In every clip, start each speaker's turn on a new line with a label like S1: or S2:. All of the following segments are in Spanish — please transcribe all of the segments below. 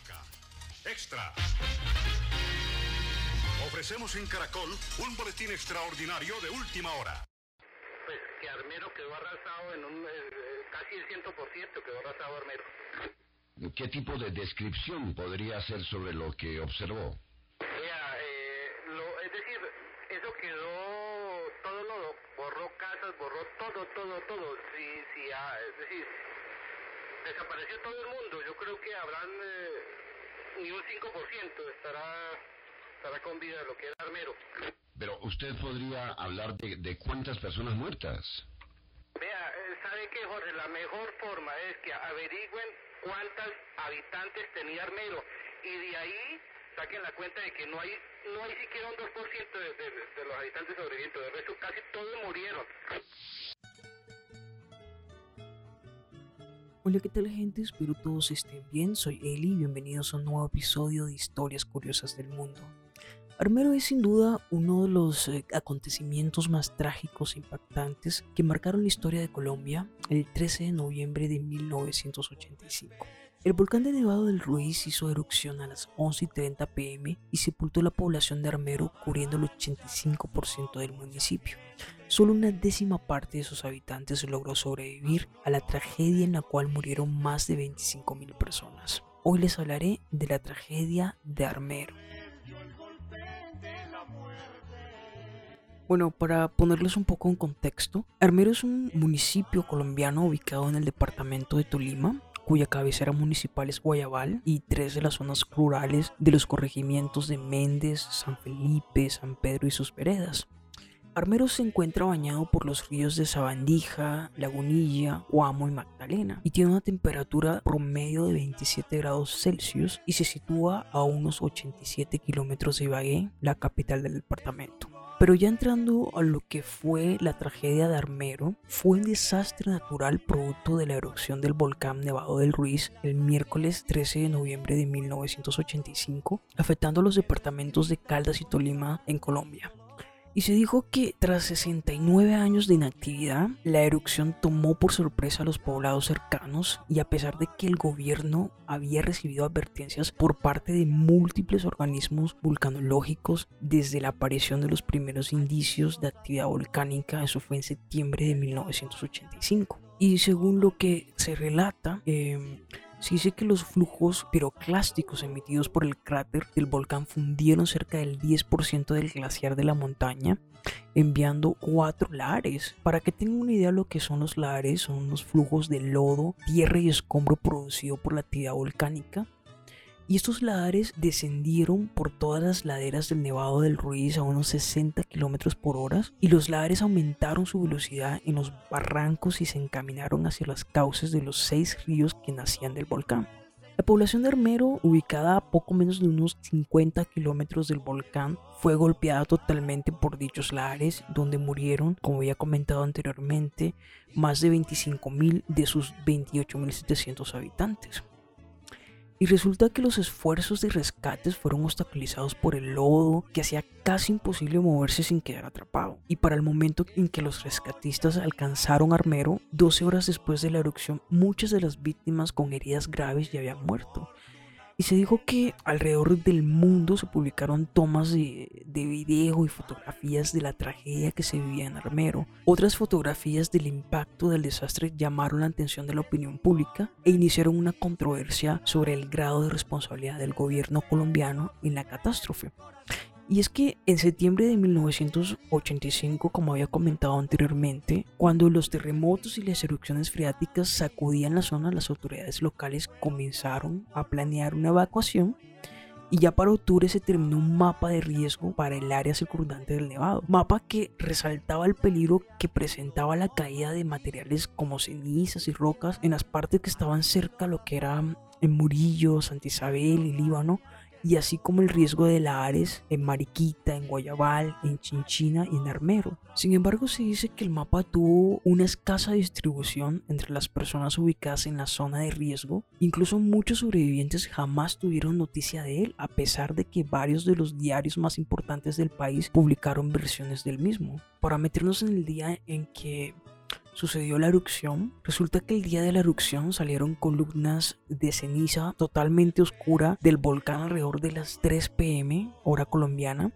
S1: Comunica. Extra. Ofrecemos en Caracol un boletín extraordinario de última hora.
S2: Pues que Armero quedó arrasado en un... eh, casi el 100% quedó arrasado Armero.
S3: ¿Qué tipo de descripción podría hacer sobre lo que observó?
S2: Vea, eh, lo, es decir, eso quedó, todo lo borró casas, borró todo, todo, todo. Sí, sí, ah, es decir, desapareció todo el mundo. Yo creo que habrán eh, ni un 5% estará, estará con vida lo que era Armero.
S3: Pero usted podría hablar de, de cuántas personas muertas.
S2: Vea, eh, ¿sabe qué, Jorge? La mejor forma es que averigüen cuántas habitantes tenía Armero y de ahí saquen la cuenta de que no hay no hay siquiera un 2% de, de, de los habitantes sobrevivientes, de resto casi todos murieron.
S4: Hola, ¿qué tal gente? Espero todos estén bien. Soy Eli y bienvenidos a un nuevo episodio de Historias Curiosas del Mundo. Armero es sin duda uno de los eh, acontecimientos más trágicos e impactantes que marcaron la historia de Colombia el 13 de noviembre de 1985. El volcán de Nevado del Ruiz hizo erupción a las 11 y 30 pm y sepultó la población de Armero, cubriendo el 85% del municipio. Solo una décima parte de sus habitantes logró sobrevivir a la tragedia en la cual murieron más de 25.000 personas. Hoy les hablaré de la tragedia de Armero. Bueno, para ponerles un poco en contexto, Armero es un municipio colombiano ubicado en el departamento de Tolima, cuya cabecera municipal es Guayabal, y tres de las zonas rurales de los corregimientos de Méndez, San Felipe, San Pedro y sus veredas. Armero se encuentra bañado por los ríos de Sabandija, Lagunilla, Guamo y Magdalena y tiene una temperatura promedio de 27 grados Celsius y se sitúa a unos 87 kilómetros de Ibagué, la capital del departamento. Pero ya entrando a lo que fue la tragedia de Armero, fue un desastre natural producto de la erupción del volcán Nevado del Ruiz el miércoles 13 de noviembre de 1985, afectando a los departamentos de Caldas y Tolima en Colombia. Y se dijo que tras 69 años de inactividad, la erupción tomó por sorpresa a los poblados cercanos y a pesar de que el gobierno había recibido advertencias por parte de múltiples organismos vulcanológicos desde la aparición de los primeros indicios de actividad volcánica, eso fue en septiembre de 1985. Y según lo que se relata, eh, se dice que los flujos piroclásticos emitidos por el cráter del volcán fundieron cerca del 10% del glaciar de la montaña, enviando cuatro lares. Para que tengan una idea de lo que son los lares, son unos flujos de lodo, tierra y escombro producido por la actividad volcánica. Y estos lares descendieron por todas las laderas del Nevado del Ruiz a unos 60 km por hora y los lares aumentaron su velocidad en los barrancos y se encaminaron hacia las cauces de los seis ríos que nacían del volcán. La población de Armero, ubicada a poco menos de unos 50 kilómetros del volcán, fue golpeada totalmente por dichos lares, donde murieron, como había comentado anteriormente, más de 25.000 de sus 28.700 habitantes. Y resulta que los esfuerzos de rescates fueron obstaculizados por el lodo, que hacía casi imposible moverse sin quedar atrapado. Y para el momento en que los rescatistas alcanzaron Armero, 12 horas después de la erupción, muchas de las víctimas con heridas graves ya habían muerto. Y se dijo que alrededor del mundo se publicaron tomas de, de, video y fotografías de la tragedia que se vivía en Armero. Otras fotografías del impacto del desastre llamaron la atención de la opinión pública e iniciaron una controversia sobre el grado de responsabilidad del gobierno colombiano en la catástrofe. Y es que en septiembre de 1985, como había comentado anteriormente, cuando los terremotos y las erupciones freáticas sacudían la zona, las autoridades locales comenzaron a planear una evacuación y ya para octubre se terminó un mapa de riesgo para el área circundante del nevado. Mapa que resaltaba el peligro que presentaba la caída de materiales como cenizas y rocas en las partes que estaban cerca lo que era en Murillo, Santa Isabel y Líbano y así como el riesgo de la en Mariquita, en Guayabal, en Chinchina y en Armero. Sin embargo, se dice que el mapa tuvo una escasa distribución entre las personas ubicadas en la zona de riesgo. Incluso muchos sobrevivientes jamás tuvieron noticia de él, a pesar de que varios de los diarios más importantes del país publicaron versiones del mismo. Para meternos en el día en que sucedió la erupción, resulta que el día de la erupción salieron columnas de ceniza totalmente oscura del volcán alrededor de las 3 pm, hora colombiana,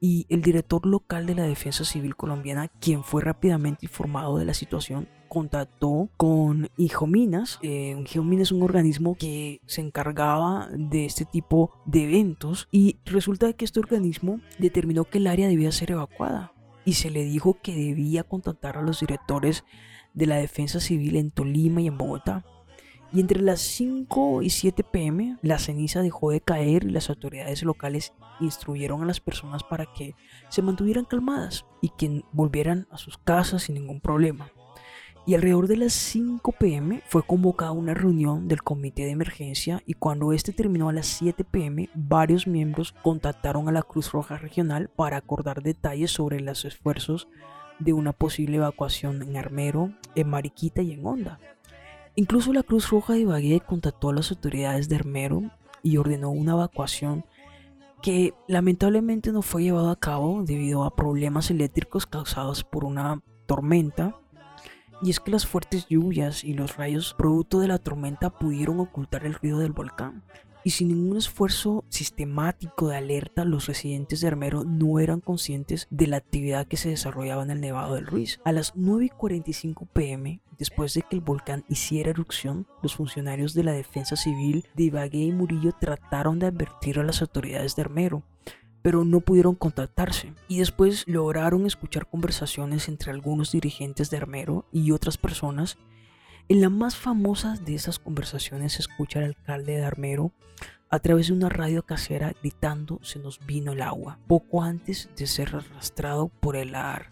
S4: y el director local de la Defensa Civil colombiana, quien fue rápidamente informado de la situación, contactó con Hijominas. Eh, Hijominas es un organismo que se encargaba de este tipo de eventos. Y resulta que este organismo determinó que el área debía ser evacuada y se le dijo que debía contactar a los directores de la Defensa Civil en Tolima y en Bogotá. Y entre las 5 y 7 pm la ceniza dejó de caer y las autoridades locales instruyeron a las personas para que se mantuvieran calmadas y que volvieran a sus casas sin ningún problema y alrededor de las 5 pm fue convocada una reunión del comité de emergencia y cuando este terminó a las 7 pm varios miembros contactaron a la Cruz Roja Regional para acordar detalles sobre los esfuerzos de una posible evacuación en Armero, en Mariquita y en Honda. Incluso la Cruz Roja de Ibagué contactó a las autoridades de Armero y ordenó una evacuación que lamentablemente no fue llevada a cabo debido a problemas eléctricos causados por una tormenta y es que las fuertes lluvias y los rayos producto de la tormenta pudieron ocultar el ruido del volcán. Y sin ningún esfuerzo sistemático de alerta, los residentes de Armero no eran conscientes de la actividad que se desarrollaba en el Nevado del Ruiz. A las 9.45 pm, después de que el volcán hiciera erupción, los funcionarios de la Defensa Civil de Ibagué y Murillo trataron de advertir a las autoridades de Armero, pero no pudieron contactarse. Y después lograron escuchar conversaciones entre algunos dirigentes de Armero y otras personas. En la más famosa de esas conversaciones se escucha al alcalde de Armero a través de una radio casera gritando se nos vino el agua, poco antes de ser arrastrado por el ar.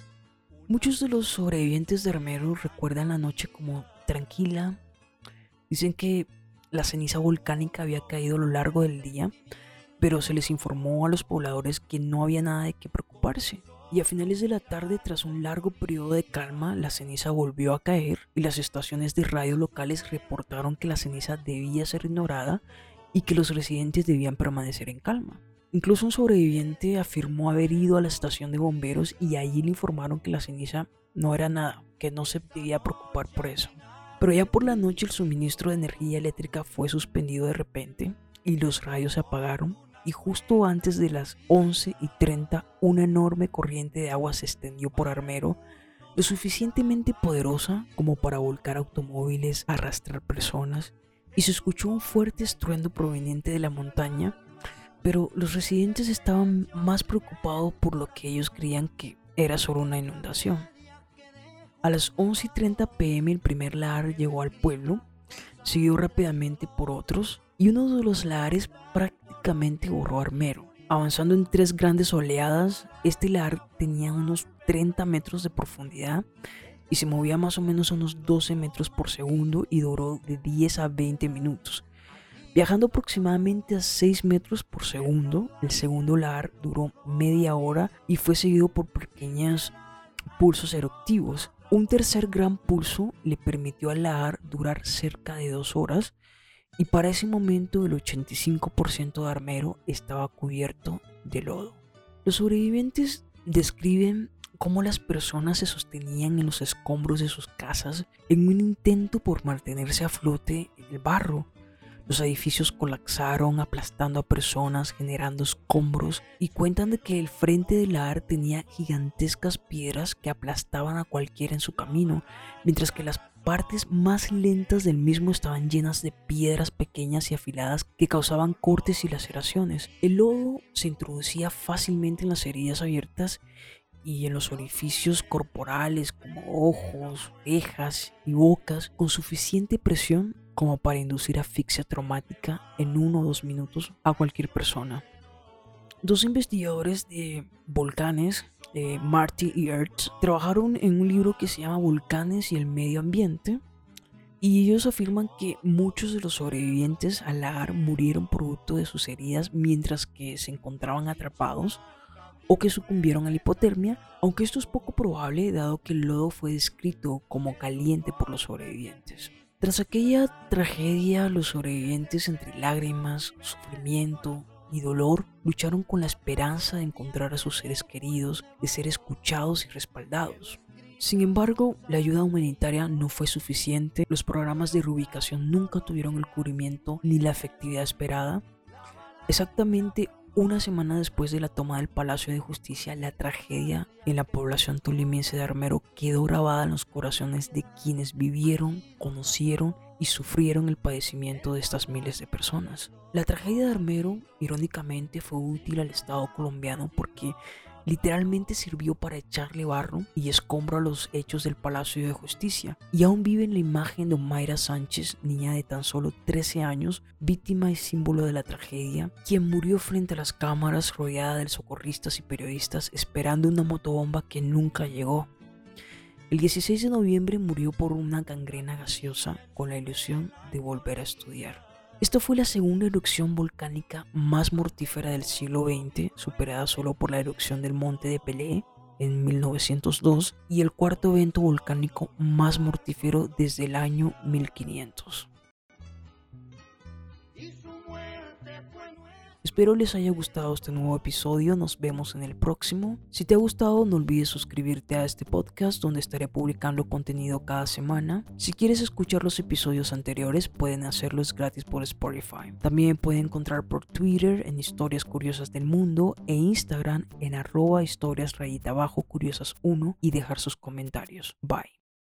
S4: Muchos de los sobrevivientes de Armero recuerdan la noche como tranquila. Dicen que la ceniza volcánica había caído a lo largo del día, pero se les informó a los pobladores que no había nada de qué preocuparse. Y a finales de la tarde, tras un largo periodo de calma, la ceniza volvió a caer y las estaciones de radio locales reportaron que la ceniza debía ser ignorada y que los residentes debían permanecer en calma. Incluso un sobreviviente afirmó haber ido a la estación de bomberos y allí le informaron que la ceniza no era nada, que no se debía preocupar por eso. Pero ya por la noche el suministro de energía eléctrica fue suspendido de repente y los rayos se apagaron y justo antes de las 11 y 30 una enorme corriente de agua se extendió por Armero, lo suficientemente poderosa como para volcar automóviles, arrastrar personas, y se escuchó un fuerte estruendo proveniente de la montaña, pero los residentes estaban más preocupados por lo que ellos creían que era solo una inundación. A las 11 y 30 pm el primer lar llegó al pueblo, siguió rápidamente por otros, y uno de los lares prácticamente borró Armero. Avanzando en tres grandes oleadas, este lar tenía unos 30 metros de profundidad y se movía más o menos a unos 12 metros por segundo y duró de 10 a 20 minutos. Viajando aproximadamente a 6 metros por segundo, el segundo lar duró media hora y fue seguido por pequeños pulsos eruptivos. Un tercer gran pulso le permitió al lar durar cerca de dos horas y para ese momento el 85% de Armero estaba cubierto de lodo. Los sobrevivientes describen cómo las personas se sostenían en los escombros de sus casas en un intento por mantenerse a flote en el barro. Los edificios colapsaron aplastando a personas, generando escombros y cuentan de que el frente del ar tenía gigantescas piedras que aplastaban a cualquiera en su camino, mientras que las partes más lentas del mismo estaban llenas de piedras pequeñas y afiladas que causaban cortes y laceraciones. El lodo se introducía fácilmente en las heridas abiertas y en los orificios corporales como ojos, orejas y bocas con suficiente presión como para inducir asfixia traumática en uno o dos minutos a cualquier persona. Dos investigadores de volcanes eh, Marty y Ertz, trabajaron en un libro que se llama Volcanes y el Medio Ambiente. Y ellos afirman que muchos de los sobrevivientes al lagar murieron producto de sus heridas mientras que se encontraban atrapados o que sucumbieron a la hipotermia, aunque esto es poco probable dado que el lodo fue descrito como caliente por los sobrevivientes. Tras aquella tragedia, los sobrevivientes entre lágrimas, sufrimiento, y dolor lucharon con la esperanza de encontrar a sus seres queridos, de ser escuchados y respaldados. Sin embargo, la ayuda humanitaria no fue suficiente, los programas de reubicación nunca tuvieron el cubrimiento ni la efectividad esperada. Exactamente una semana después de la toma del Palacio de Justicia, la tragedia en la población tolimense de Armero quedó grabada en los corazones de quienes vivieron, conocieron y sufrieron el padecimiento de estas miles de personas. La tragedia de Armero, irónicamente, fue útil al Estado colombiano porque literalmente sirvió para echarle barro y escombro a los hechos del Palacio de Justicia. Y aún vive en la imagen de Mayra Sánchez, niña de tan solo 13 años, víctima y símbolo de la tragedia, quien murió frente a las cámaras rodeada de socorristas y periodistas esperando una motobomba que nunca llegó. El 16 de noviembre murió por una gangrena gaseosa con la ilusión de volver a estudiar. Esta fue la segunda erupción volcánica más mortífera del siglo XX, superada solo por la erupción del monte de Pelé en 1902 y el cuarto evento volcánico más mortífero desde el año 1500. Espero les haya gustado este nuevo episodio, nos vemos en el próximo. Si te ha gustado no olvides suscribirte a este podcast donde estaré publicando contenido cada semana. Si quieres escuchar los episodios anteriores pueden hacerlos gratis por Spotify. También pueden encontrar por Twitter en Historias Curiosas del Mundo e Instagram en arroba historias rayita abajo curiosas 1 y dejar sus comentarios. Bye.